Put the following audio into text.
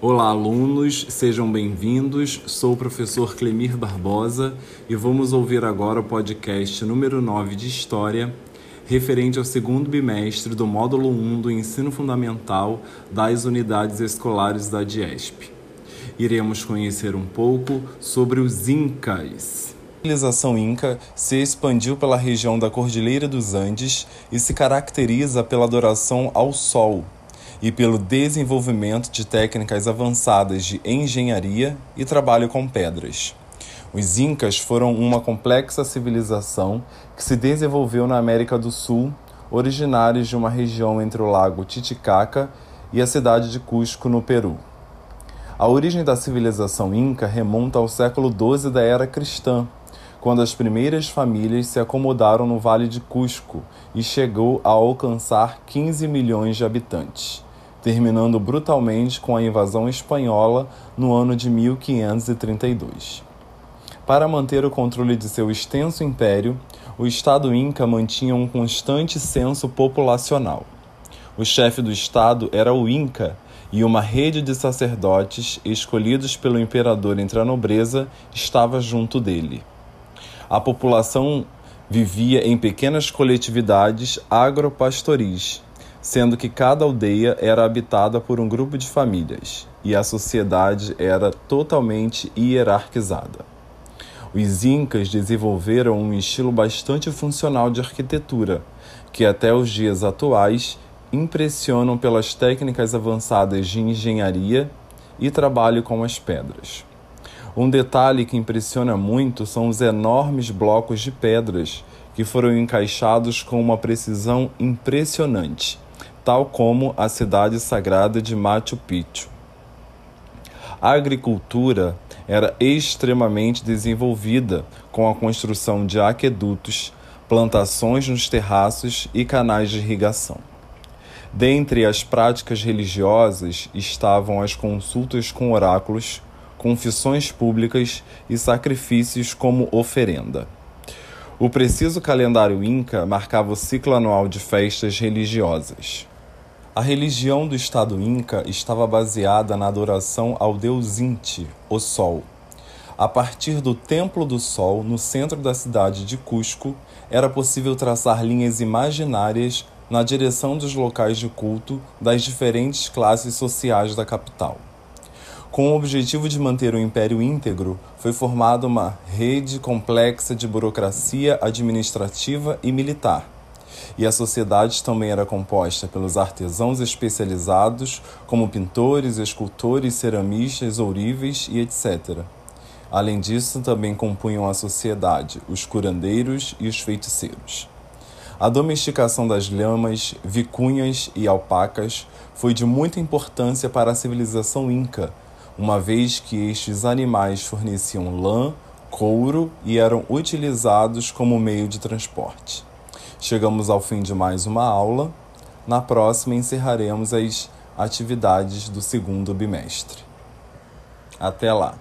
Olá, alunos, sejam bem-vindos. Sou o professor Clemir Barbosa e vamos ouvir agora o podcast número 9 de História, referente ao segundo bimestre do módulo 1 do Ensino Fundamental das Unidades Escolares da DIESP. Iremos conhecer um pouco sobre os Incas. A civilização Inca se expandiu pela região da Cordilheira dos Andes e se caracteriza pela adoração ao Sol e pelo desenvolvimento de técnicas avançadas de engenharia e trabalho com pedras. Os Incas foram uma complexa civilização que se desenvolveu na América do Sul, originários de uma região entre o lago Titicaca e a cidade de Cusco, no Peru. A origem da civilização Inca remonta ao século XII da era cristã, quando as primeiras famílias se acomodaram no Vale de Cusco e chegou a alcançar 15 milhões de habitantes terminando brutalmente com a invasão espanhola no ano de 1532. Para manter o controle de seu extenso império, o Estado Inca mantinha um constante censo populacional. O chefe do Estado era o Inca e uma rede de sacerdotes escolhidos pelo imperador entre a nobreza estava junto dele. A população vivia em pequenas coletividades agropastoris sendo que cada aldeia era habitada por um grupo de famílias e a sociedade era totalmente hierarquizada. Os Incas desenvolveram um estilo bastante funcional de arquitetura, que até os dias atuais impressionam pelas técnicas avançadas de engenharia e trabalho com as pedras. Um detalhe que impressiona muito são os enormes blocos de pedras que foram encaixados com uma precisão impressionante tal como a cidade sagrada de Machu Picchu. A agricultura era extremamente desenvolvida com a construção de aquedutos, plantações nos terraços e canais de irrigação. Dentre as práticas religiosas estavam as consultas com oráculos, confissões públicas e sacrifícios como oferenda. O preciso calendário Inca marcava o ciclo anual de festas religiosas. A religião do Estado Inca estava baseada na adoração ao deus Inti, o Sol. A partir do Templo do Sol, no centro da cidade de Cusco, era possível traçar linhas imaginárias na direção dos locais de culto das diferentes classes sociais da capital. Com o objetivo de manter o império íntegro, foi formada uma rede complexa de burocracia administrativa e militar e a sociedade também era composta pelos artesãos especializados, como pintores, escultores, ceramistas, ouríveis e etc. Além disso, também compunham a sociedade os curandeiros e os feiticeiros. A domesticação das lhamas, vicunhas e alpacas foi de muita importância para a civilização inca, uma vez que estes animais forneciam lã, couro e eram utilizados como meio de transporte. Chegamos ao fim de mais uma aula. Na próxima encerraremos as atividades do segundo bimestre. Até lá!